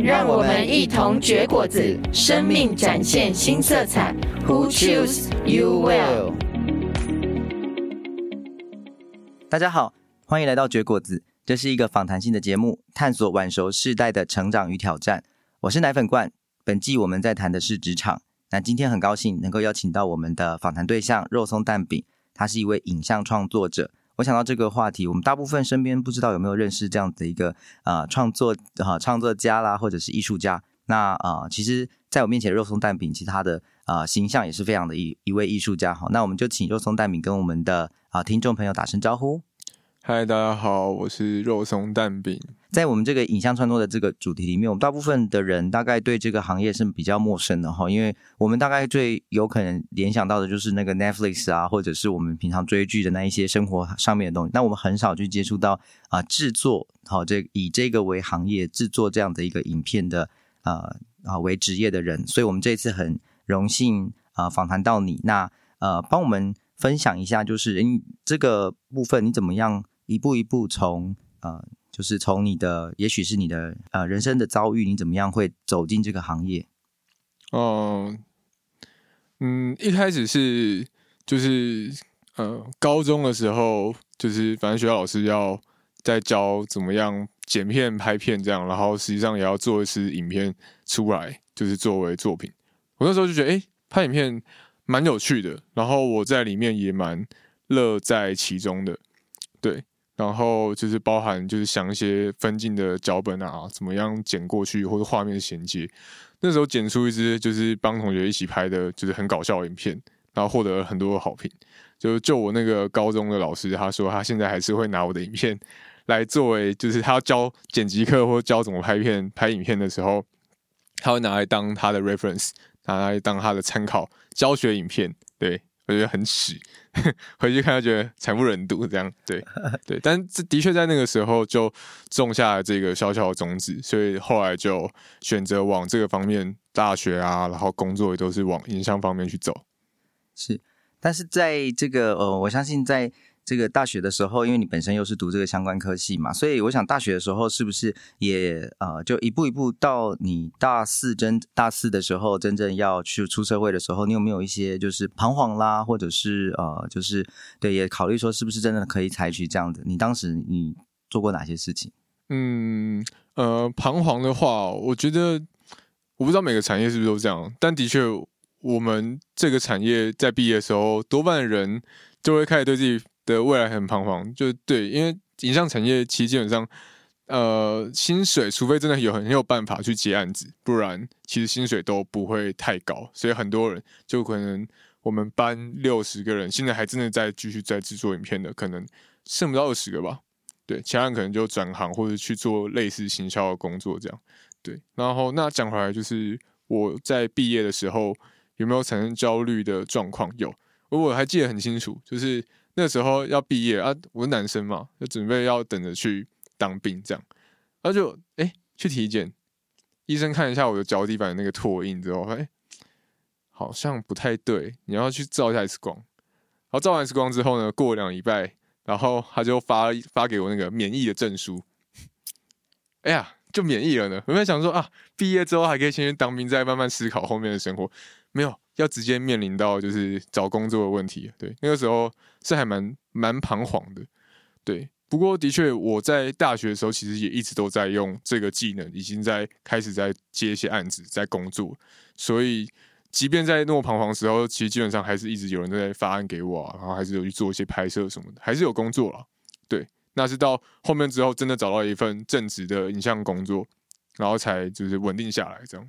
让我们一同绝果子，生命展现新色彩。Who choose you well？大家好，欢迎来到绝果子，这是一个访谈性的节目，探索晚熟世代的成长与挑战。我是奶粉罐，本季我们在谈的是职场。那今天很高兴能够邀请到我们的访谈对象肉松蛋饼，他是一位影像创作者。我想到这个话题，我们大部分身边不知道有没有认识这样的一个啊、创作啊、创作家啦，或者是艺术家。那啊、其实在我面前肉松蛋饼，其他的啊、形象也是非常的一一位艺术家。好，那我们就请肉松蛋饼跟我们的啊、听众朋友打声招呼。嗨，大家好，我是肉松蛋饼。在我们这个影像创作的这个主题里面，我们大部分的人大概对这个行业是比较陌生的哈，因为我们大概最有可能联想到的就是那个 Netflix 啊，或者是我们平常追剧的那一些生活上面的东西。那我们很少去接触到啊、制作，好，这以这个为行业制作这样的一个影片的啊啊为职业的人，所以我们这次很荣幸啊、访谈到你，那呃帮我们分享一下，就是诶这个部分你怎么样？一步一步从呃，就是从你的，也许是你的呃人生的遭遇，你怎么样会走进这个行业？哦，嗯，一开始是就是呃高中的时候，就是反正学校老师要在教怎么样剪片、拍片这样，然后实际上也要做一次影片出来，就是作为作品。我那时候就觉得，哎，拍影片蛮有趣的，然后我在里面也蛮乐在其中的，然后就是包含就是想一些分镜的脚本啊，怎么样剪过去或者画面衔接。那时候剪出一支就是帮同学一起拍的，就是很搞笑的影片，然后获得了很多的好评。就就我那个高中的老师，他说他现在还是会拿我的影片来作为，就是他教剪辑课或教怎么拍片、拍影片的时候，他会拿来当他的 reference，拿来当他的参考教学影片。对，我觉得很屎。回去看，就觉得惨不忍睹，这样对 对，但这的确在那个时候就种下了这个小小的种子，所以后来就选择往这个方面，大学啊，然后工作也都是往影像方面去走。是，但是在这个呃，我相信在。这个大学的时候，因为你本身又是读这个相关科系嘛，所以我想大学的时候是不是也呃，就一步一步到你大四真大四的时候，真正要去出社会的时候，你有没有一些就是彷徨啦，或者是呃，就是对，也考虑说是不是真的可以采取这样的？你当时你做过哪些事情？嗯呃，彷徨的话，我觉得我不知道每个产业是不是都这样，但的确，我们这个产业在毕业的时候，多半的人就会开始对自己。的未来很彷徨，就对，因为影像产业其实基本上，呃，薪水除非真的有很有办法去接案子，不然其实薪水都不会太高，所以很多人就可能我们班六十个人，现在还真的在继续在制作影片的，可能剩不到二十个吧。对，其他人可能就转行或者去做类似行销的工作这样。对，然后那讲回来就是我在毕业的时候有没有产生焦虑的状况？有，我还记得很清楚，就是。那时候要毕业啊，我是男生嘛，就准备要等着去当兵这样，然后就哎、去体检，医生看一下我的脚底板那个拓印之后，哎、好像不太对，你要去照一下 X 光。然后照完 X 光之后呢，过两礼拜，然后他就发发给我那个免疫的证书，哎呀，就免疫了呢。我在想说啊，毕业之后还可以先去当兵，再慢慢思考后面的生活，没有。要直接面临到就是找工作的问题，对，那个时候是还蛮蛮彷徨的，对。不过的确，我在大学的时候其实也一直都在用这个技能，已经在开始在接一些案子，在工作。所以，即便在那么彷徨的时候，其实基本上还是一直有人都在发案给我啊，然后还是有去做一些拍摄什么的，还是有工作了。对，那是到后面之后，真的找到一份正职的影像工作，然后才就是稳定下来这样。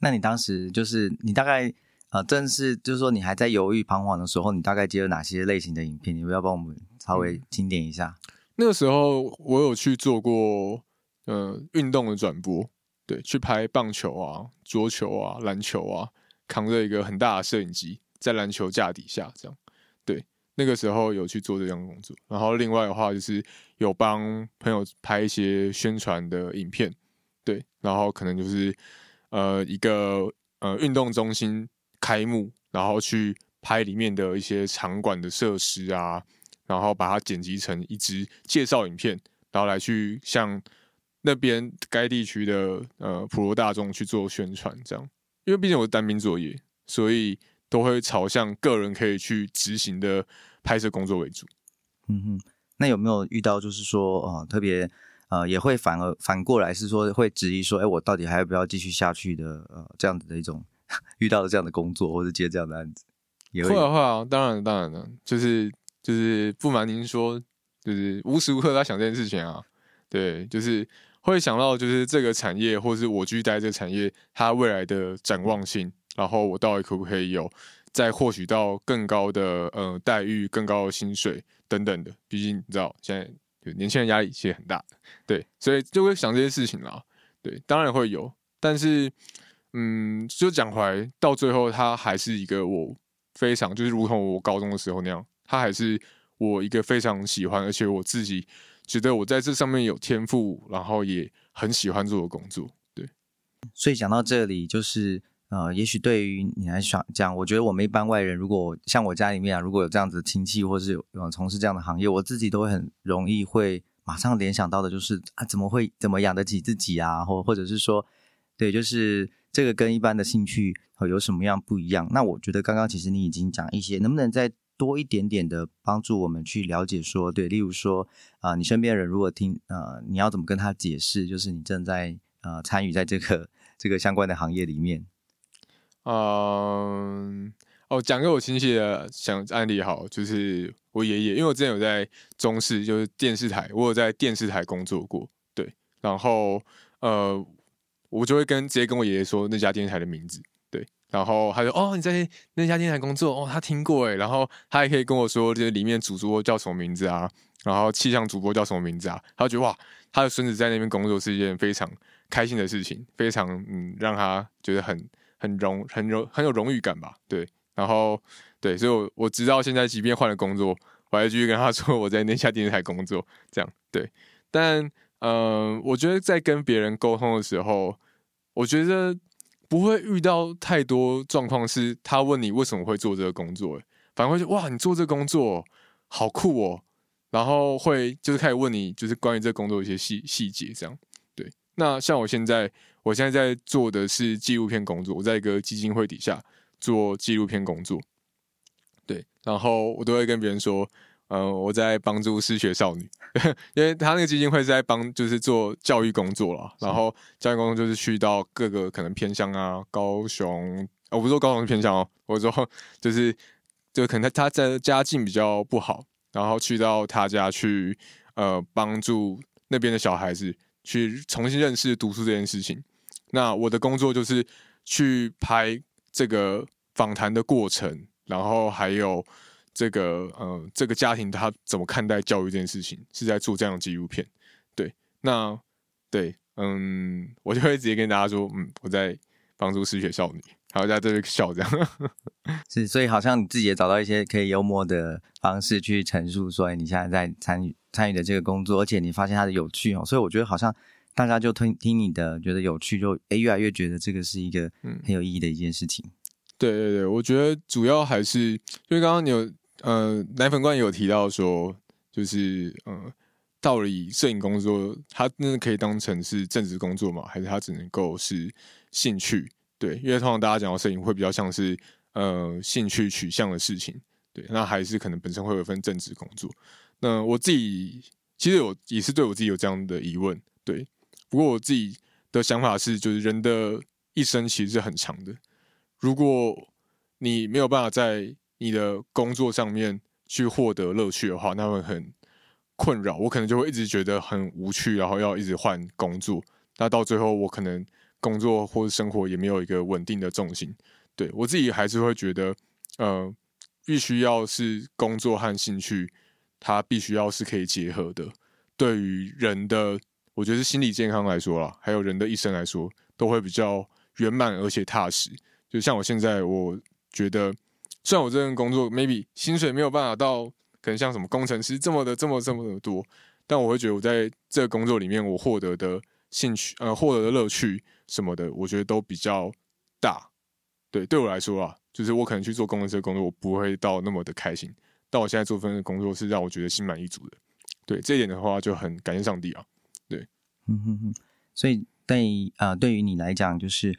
那你当时就是你大概？啊，正是就是说，你还在犹豫彷徨的时候，你大概接了哪些类型的影片？你不要帮我们稍微清点一下。那个时候我有去做过，呃，运动的转播，对，去拍棒球啊、桌球啊、篮球啊，扛着一个很大的摄影机，在篮球架底下这样。对，那个时候有去做这样的工作。然后另外的话就是有帮朋友拍一些宣传的影片。对，然后可能就是呃一个呃运动中心开幕，然后去拍里面的一些场馆的设施啊，然后把它剪辑成一支介绍影片，然后来去向那边该地区的呃普罗大众去做宣传，这样。因为毕竟我是单兵作业，所以都会朝向个人可以去执行的拍摄工作为主。嗯哼，那有没有遇到就是说呃特别呃也会反而反过来是说会质疑说，哎，我到底还要不要继续下去的？呃，这样子的一种遇到了这样的工作或者接这样的案子，也会会啊会啊，当然当然了，就是就是不瞒您说，就是无时无刻在想这件事情啊，对，就是。会想到就是这个产业，或是我继续待这个产业，它未来的展望性，然后我到底可不可以有再获取到更高的呃待遇、更高的薪水等等的？毕竟你知道，现在年轻人压力其实很大，对，所以就会想这些事情啦。对，当然会有，但是嗯，就讲回来，到最后，他还是一个我非常就是如同我高中的时候那样，他还是我一个非常喜欢，而且我自己。觉得我在这上面有天赋，然后也很喜欢做的工作，对。所以讲到这里，就是呃，也许对于你来讲，讲我觉得我们一般外人，如果像我家里面啊，如果有这样子亲戚，或是有从事这样的行业，我自己都会很容易会马上联想到的，就是啊，怎么会怎么养得起自己啊，或或者是说，对，就是这个跟一般的兴趣有什么样不一样？那我觉得刚刚其实你已经讲一些，能不能再多一点点的帮助我们去了解，说对，例如说啊、你身边的人如果听呃，你要怎么跟他解释，就是你正在呃参与在这个这个相关的行业里面。嗯，哦，讲个我亲戚的想案例好，就是我爷爷，因为我之前有在中视，就是电视台，我有在电视台工作过，对，然后呃，我就会跟直接跟我爷爷说那家电视台的名字。对然后他说：“哦，你在那家电视台工作哦，他听过诶。然后他还可以跟我说，这里面主播叫什么名字啊？然后气象主播叫什么名字啊？他就觉得哇，他的孙子在那边工作是一件非常开心的事情，非常嗯，让他觉得很很荣很荣很有荣誉感吧？对。然后对，所以我我直到现在，即便换了工作，我还继续跟他说我在那家电视台工作，这样对。但嗯、我觉得在跟别人沟通的时候，我觉得。”不会遇到太多状况，是他问你为什么会做这个工作，反而会说哇，你做这个工作好酷哦，然后会就是开始问你，就是关于这个工作的一些细细节，这样对。那像我现在，我现在在做的是纪录片工作，我在一个基金会底下做纪录片工作，对，然后我都会跟别人说。嗯，我在帮助失学少女，因为他那个基金会是在帮，就是做教育工作了。然后教育工作就是去到各个可能偏乡啊，高雄，我不是说高雄是偏乡哦，我说就是就可能他他在家境比较不好，然后去到他家去，呃，帮助那边的小孩子去重新认识读书这件事情。那我的工作就是去拍这个访谈的过程，然后还有。这个呃，这个家庭他怎么看待教育这件事情？是在做这样的纪录片，对，那对，嗯，我就会直接跟大家说，嗯，我在帮助失学少女，然后在这里笑这样，是，所以好像你自己也找到一些可以幽默的方式去陈述，说你现在在参与参与的这个工作，而且你发现它的有趣哦，所以我觉得好像大家就听听你的，觉得有趣，就诶越来越觉得这个是一个很有意义的一件事情。嗯、对对对，我觉得主要还是因为刚刚你有。呃，奶粉罐有提到说，就是呃，到底摄影工作，它那可以当成是正职工作吗？还是它只能够是兴趣？对，因为通常大家讲到摄影，会比较像是呃兴趣取向的事情。对，那还是可能本身会有一份正职工作。那我自己其实有也是对我自己有这样的疑问。对，不过我自己的想法是，就是人的一生其实是很长的。如果你没有办法在你的工作上面去获得乐趣的话，那会很困扰。我可能就会一直觉得很无趣，然后要一直换工作。那到最后，我可能工作或者生活也没有一个稳定的重心。对，我自己还是会觉得，呃，必须要是工作和兴趣，它必须要是可以结合的。对于人的，我觉得心理健康来说啦，还有人的一生来说，都会比较圆满而且踏实。就像我现在，我觉得。虽然我这份工作 maybe 薪水没有办法到可能像什么工程师这么的这么这么的多，但我会觉得我在这个工作里面我获得的兴趣呃获得的乐趣什么的，我觉得都比较大。对，对我来说啊，就是我可能去做工程师的工作，我不会到那么的开心。但我现在做份工作是让我觉得心满意足的。对，这一点的话就很感谢上帝啊。对，嗯哼哼。所以对啊、呃，对于你来讲，就是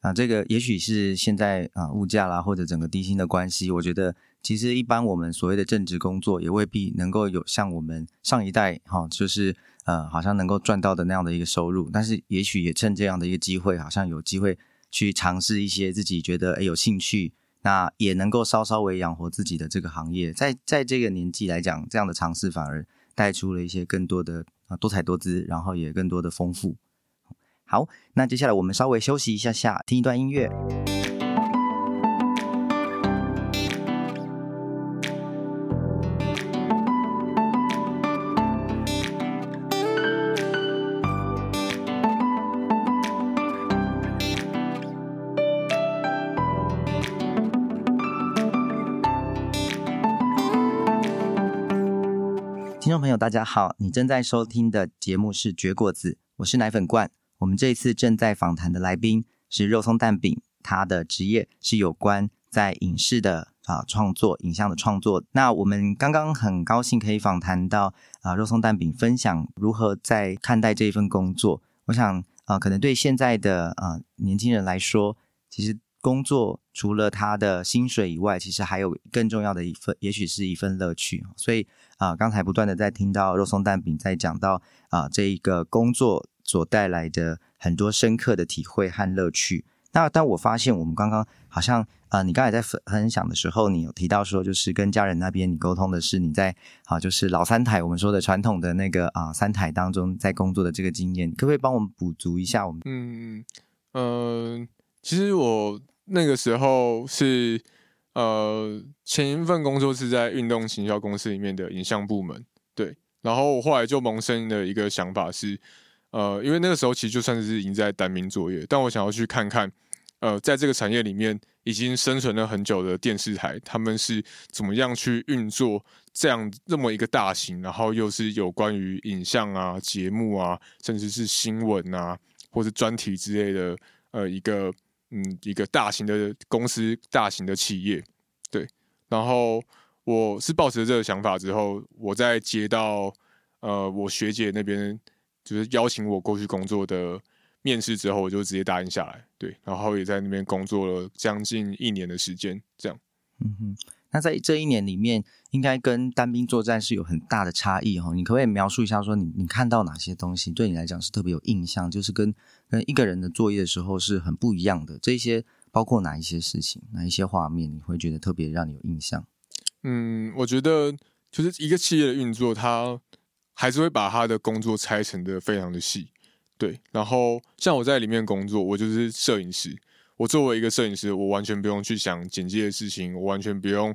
啊、这个也许是现在啊、物价啦，或者整个低薪的关系，我觉得其实一般我们所谓的正职工作也未必能够有像我们上一代哈、哦，就是呃，好像能够赚到的那样的一个收入。但是也许也趁这样的一个机会，好像有机会。去尝试一些自己觉得诶有兴趣，那也能够稍稍微养活自己的这个行业，在在这个年纪来讲，这样的尝试反而带出了一些更多的啊多彩多姿，然后也更多的丰富。好，那接下来我们稍微休息一下下，听一段音乐。听众朋友，大家好，你正在收听的节目是《绝果子》，我是奶粉罐。我们这一次正在访谈的来宾是肉松蛋饼，他的职业是有关在影视的啊创作、影像的创作。那我们刚刚很高兴可以访谈到啊肉松蛋饼，分享如何在看待这一份工作。我想啊，可能对现在的啊年轻人来说，其实工作除了他的薪水以外，其实还有更重要的一份，也许是一份乐趣。所以。啊，刚才不断的在听到肉松蛋饼在讲到啊，这一个工作所带来的很多深刻的体会和乐趣。那但我发现我们刚刚好像啊，你刚才在分享的时候，你有提到说，就是跟家人那边你沟通的是你在啊，就是老三台我们说的传统的那个啊三台当中在工作的这个经验，可不可以帮我们补足一下？我们嗯嗯、呃，其实我那个时候是。呃，前一份工作是在运动行销公司里面的影像部门，对。然后我后来就萌生的一个想法是，呃，因为那个时候其实就算是已经在单兵作业，但我想要去看看，呃，在这个产业里面已经生存了很久的电视台，他们是怎么样去运作这样这么一个大型，然后又是有关于影像啊、节目啊，甚至是新闻啊，或是专题之类的，呃，一个。嗯，一个大型的公司，大型的企业，对。然后我是抱持这个想法之后，我在接到呃我学姐那边就是邀请我过去工作的面试之后，我就直接答应下来，对。然后也在那边工作了将近一年的时间，这样。嗯哼。那在这一年里面，应该跟单兵作战是有很大的差异哈。你可不可以描述一下，说你你看到哪些东西对你来讲是特别有印象，就是跟跟一个人的作业的时候是很不一样的？这些包括哪一些事情，哪一些画面，你会觉得特别让你有印象？嗯，我觉得就是一个企业的运作，它还是会把他的工作拆成的非常的细。对，然后像我在里面工作，我就是摄影师。我作为一个摄影师，我完全不用去想剪辑的事情，我完全不用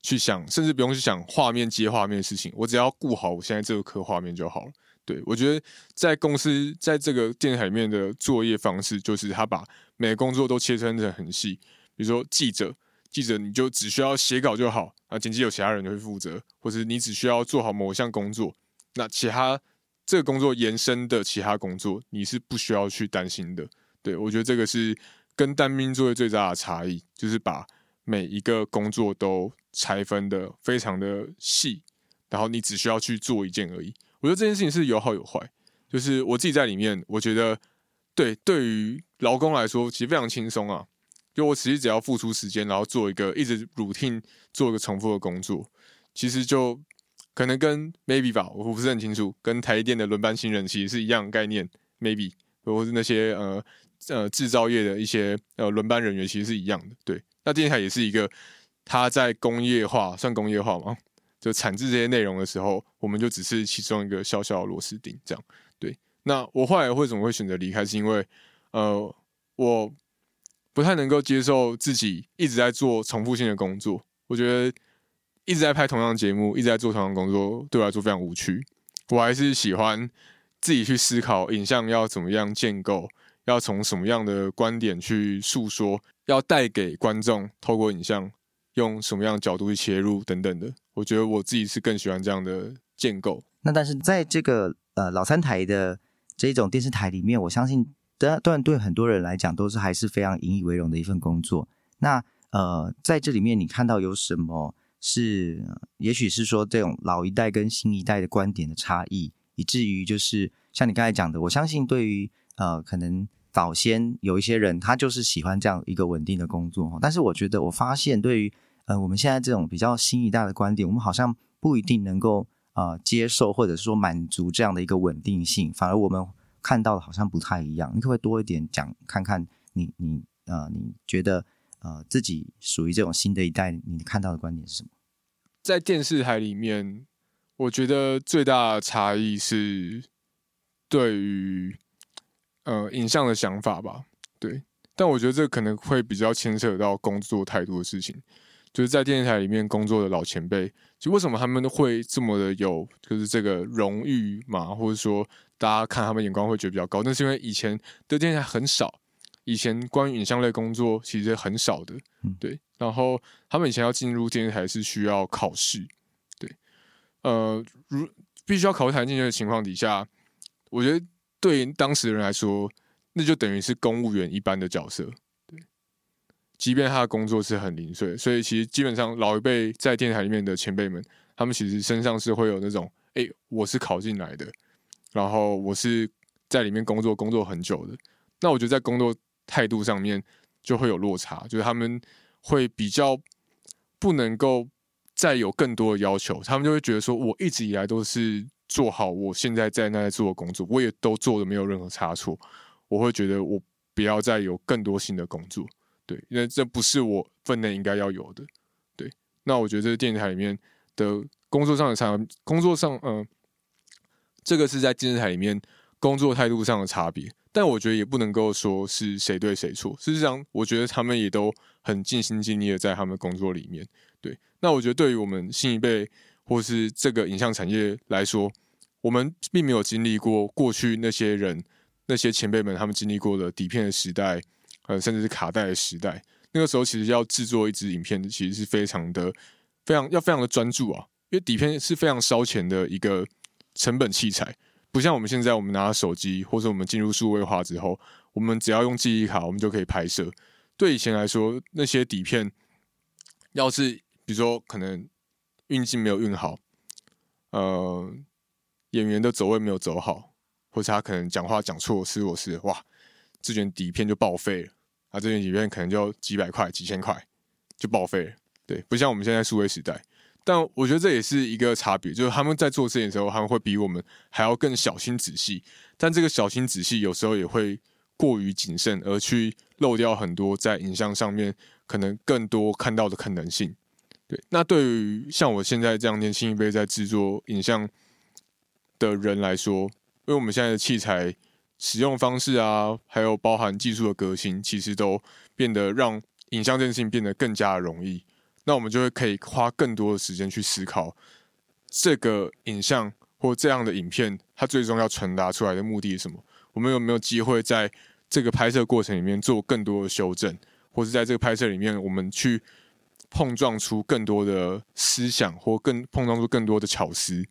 去想，甚至不用去想画面接画面的事情，我只要顾好我现在这个颗画面就好了。对，我觉得在公司在这个电视台里面的作业方式，就是他把每个工作都切分得很细。比如说记者，记者你就只需要写稿就好，啊，剪辑有其他人就会负责，或者你只需要做好某项工作，那其他这个工作延伸的其他工作，你是不需要去担心的。对，我觉得这个是。跟单兵作业最大的差异，就是把每一个工作都拆分的非常的细，然后你只需要去做一件而已。我觉得这件事情是有好有坏，就是我自己在里面，我觉得对对于劳工来说，其实非常轻松啊。就我其实只要付出时间，然后做一个一直 routine 做一个重复的工作，其实就可能跟 maybe 吧，我不是很清楚，跟台电的轮班新人其实是一样概念，maybe 或是那些呃。呃，制造业的一些呃轮班人员其实是一样的，对。那电台也是一个，它在工业化算工业化吗？就产制这些内容的时候，我们就只是其中一个小小的螺丝钉，这样。对。那我后来为什么会选择离开？是因为呃，我不太能够接受自己一直在做重复性的工作。我觉得一直在拍同样的节目，一直在做同样的工作，对我来说非常无趣。我还是喜欢自己去思考影像要怎么样建构。要从什么样的观点去诉说？要带给观众透过影像用什么样的角度去切入等等的。我觉得我自己是更喜欢这样的建构。那但是在这个呃老三台的这种电视台里面，我相信当然对很多人来讲都是还是非常引以为荣的一份工作。那呃在这里面你看到有什么是，也许是说这种老一代跟新一代的观点的差异，以至于就是像你刚才讲的，我相信对于呃可能。早先有一些人，他就是喜欢这样一个稳定的工作，但是我觉得，我发现对于呃我们现在这种比较新一代的观点，我们好像不一定能够呃接受或者说满足这样的一个稳定性，反而我们看到的好像不太一样。你可不可以多一点讲看看你你呃你觉得呃自己属于这种新的一代，你看到的观点是什么？在电视台里面，我觉得最大的差异是对于。呃，影像的想法吧，对，但我觉得这可能会比较牵涉到工作态度的事情。就是在电视台里面工作的老前辈，就为什么他们会这么的有，就是这个荣誉嘛，或者说大家看他们眼光会觉得比较高，那是因为以前的电视台很少，以前关于影像类工作其实很少的，对。然后他们以前要进入电视台是需要考试，对，呃，如必须要考试才进去的情况底下，我觉得。对于当时的人来说，那就等于是公务员一般的角色。对，即便他的工作是很零碎，所以其实基本上老一辈在电台里面的前辈们，他们其实身上是会有那种，哎，我是考进来的，然后我是在里面工作工作很久的。那我觉得在工作态度上面就会有落差，就是他们会比较不能够再有更多的要求，他们就会觉得说，我一直以来都是。做好我现在在那做的工作，我也都做的没有任何差错。我会觉得我不要再有更多新的工作，对，因为这不是我分内应该要有的。对，那我觉得这是电视台里面的工作上的差，工作上，嗯、呃，这个是在电视台里面工作态度上的差别。但我觉得也不能够说是谁对谁错。事实上，我觉得他们也都很尽心尽力的在他们工作里面。对，那我觉得对于我们新一辈或是这个影像产业来说，我们并没有经历过过去那些人、那些前辈们他们经历过的底片的时代，呃，甚至是卡带的时代。那个时候，其实要制作一支影片，其实是非常的、非常要非常的专注啊，因为底片是非常烧钱的一个成本器材，不像我们现在，我们拿手机或者我们进入数位化之后，我们只要用记忆卡，我们就可以拍摄。对以前来说，那些底片要是比如说可能运镜没有运好，呃。演员的走位没有走好，或者他可能讲话讲错，失我是哇，这卷底片就报废了啊！这卷底片可能就几百块、几千块就报废了。对，不像我们现在数位时代，但我觉得这也是一个差别，就是他们在做事情的时候，他们会比我们还要更小心仔细，但这个小心仔细有时候也会过于谨慎，而去漏掉很多在影像上面可能更多看到的可能性。对，那对于像我现在这样年轻一辈在制作影像的人来说，因为我们现在的器材使用方式啊，还有包含技术的革新，其实都变得让影像这件事情变得更加容易。那我们就会可以花更多的时间去思考这个影像或这样的影片，它最终要传达出来的目的是什么？我们有没有机会在这个拍摄过程里面做更多的修正，或是在这个拍摄里面，我们去碰撞出更多的思想，或更碰撞出更多的巧思？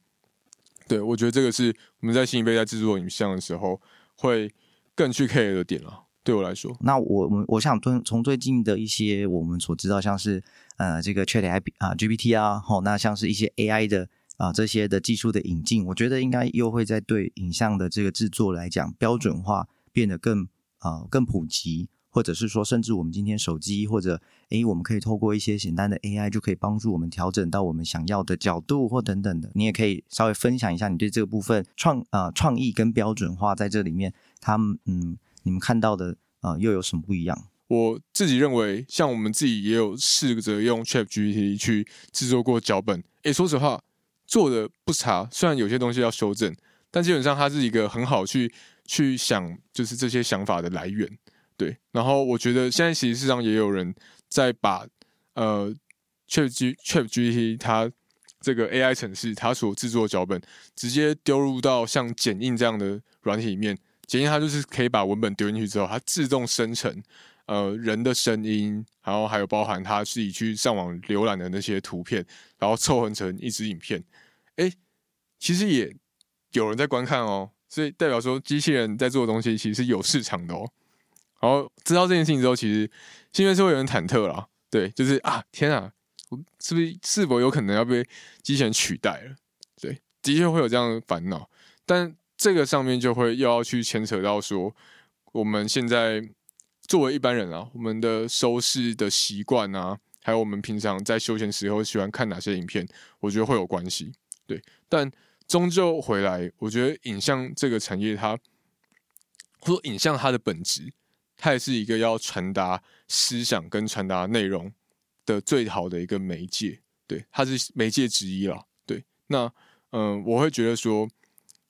对，我觉得这个是我们在新一辈在制作影像的时候会更去 care 的点了。对我来说，那我我我想从从最近的一些我们所知道，像是呃这个 Chat 啊 GPT 啊，吼，那像是一些 AI 的啊这些的技术的引进，我觉得应该又会在对影像的这个制作来讲标准化变得更啊、更普及。或者是说，甚至我们今天手机或者诶，我们可以透过一些简单的 AI，就可以帮助我们调整到我们想要的角度或等等的。你也可以稍微分享一下你对这个部分创啊、创意跟标准化在这里面，他们嗯，你们看到的啊、又有什么不一样？我自己认为，像我们自己也有试着用 ChatGPT 去制作过脚本，诶，说实话做的不差，虽然有些东西要修正，但基本上它是一个很好去去想，就是这些想法的来源。对，然后我觉得现在其实上也有人在把呃 ChatG ChatGPT 它这个 AI 程式它所制作脚本直接丢入到像剪映这样的软体里面，剪映它就是可以把文本丢进去之后，它自动生成呃人的声音，然后还有包含他自己去上网浏览的那些图片，然后凑合成一支影片，哎，其实也有人在观看哦，所以代表说机器人在做的东西其实是有市场的哦。然后知道这件事情之后，其实心里面是会有点忐忑啦，对，就是啊，天啊，是不是是否有可能要被机器人取代了？对，的确会有这样的烦恼，但这个上面就会又要去牵扯到说，我们现在作为一般人啊，我们的收视的习惯啊，还有我们平常在休闲时候喜欢看哪些影片，我觉得会有关系，对，但终究回来，我觉得影像这个产业它，或者影像它的本质。它也是一个要传达思想跟传达内容的最好的一个媒介，对，它是媒介之一啦。对，那嗯，我会觉得说，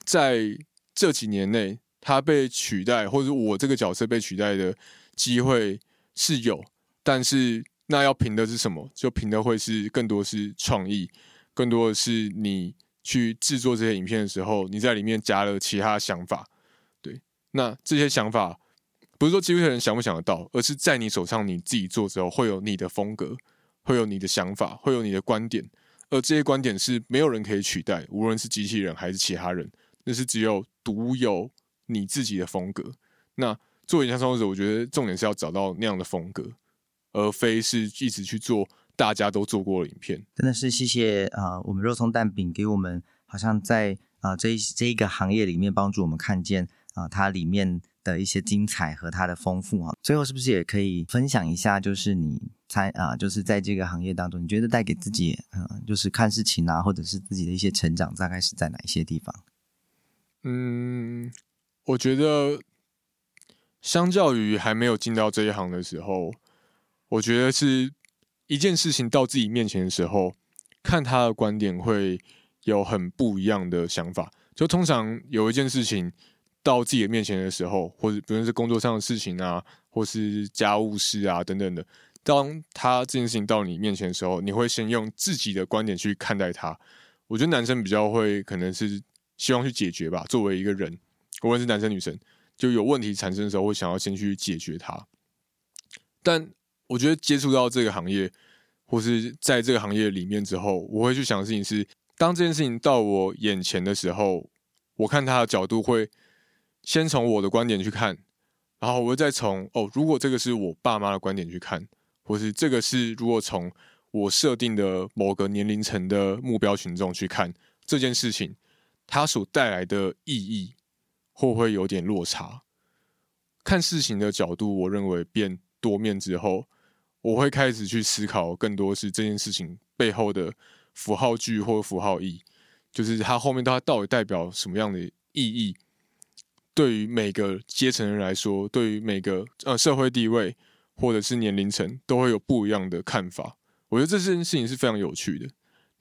在这几年内，它被取代，或者我这个角色被取代的机会是有，但是那要凭的是什么？就凭的会是更多是创意，更多的是你去制作这些影片的时候，你在里面加了其他想法，对，那这些想法。不是说机器人想不想得到，而是在你手上，你自己做之后，会有你的风格，会有你的想法，会有你的观点，而这些观点是没有人可以取代，无论是机器人还是其他人，那是只有独有你自己的风格。那作为影像创作者，我觉得重点是要找到那样的风格，而非是一直去做大家都做过的影片。真的是谢谢啊、呃，我们肉松蛋饼给我们好像在啊、呃、这一这一个行业里面帮助我们看见啊、呃、它里面。的一些精彩和它的丰富啊，最后是不是也可以分享一下？就是你猜啊，就是在这个行业当中，你觉得带给自己，嗯，就是看事情啊，或者是自己的一些成长，大概是在哪一些地方？嗯，我觉得相较于还没有进到这一行的时候，我觉得是一件事情到自己面前的时候，看他的观点会有很不一样的想法。就通常有一件事情。到自己的面前的时候，或者不论是工作上的事情啊，或是家务事啊等等的，当他这件事情到你面前的时候，你会先用自己的观点去看待他。我觉得男生比较会可能是希望去解决吧。作为一个人，无论是男生女生，就有问题产生的时候，会想要先去解决它。但我觉得接触到这个行业，或是在这个行业里面之后，我会去想的事情是，当这件事情到我眼前的时候，我看他的角度会。先从我的观点去看，然后我会再从哦，如果这个是我爸妈的观点去看，或是这个是如果从我设定的某个年龄层的目标群众去看这件事情，它所带来的意义会不会有点落差？看事情的角度，我认为变多面之后，我会开始去思考更多是这件事情背后的符号句或符号意，就是它后面它到底代表什么样的意义？对于每个阶层人来说，对于每个呃社会地位或者是年龄层，都会有不一样的看法。我觉得这件事情是非常有趣的。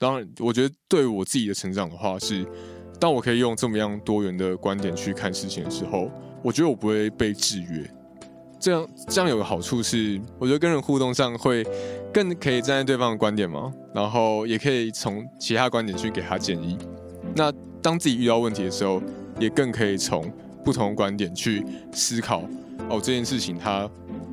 当然，我觉得对我自己的成长的话，是当我可以用这么样多元的观点去看事情的时候，我觉得我不会被制约。这样这样有个好处是，我觉得跟人互动上会更可以站在对方的观点嘛，然后也可以从其他观点去给他建议。那当自己遇到问题的时候，也更可以从。不同观点去思考哦，这件事情它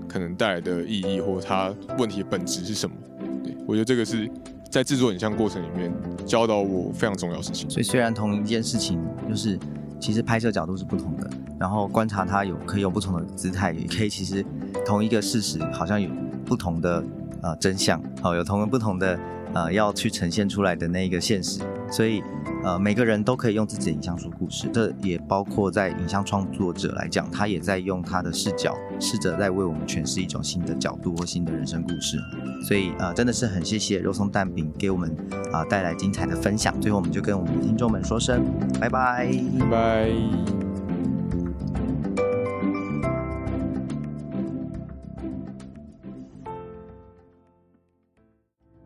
可能带来的意义，或它问题的本质是什么？对，我觉得这个是在制作影像过程里面教导我非常重要的事情。所以虽然同一件事情，就是其实拍摄角度是不同的，然后观察它有可以有不同的姿态，也可以其实同一个事实好像有不同的呃真相，好，有同不同的呃要去呈现出来的那一个现实，所以。呃，每个人都可以用自己的影像说故事，这也包括在影像创作者来讲，他也在用他的视角，试着在为我们诠释一种新的角度或新的人生故事。所以，呃，真的是很谢谢肉松蛋饼给我们啊、带来精彩的分享。最后，我们就跟我们的听众们说声拜拜，拜拜。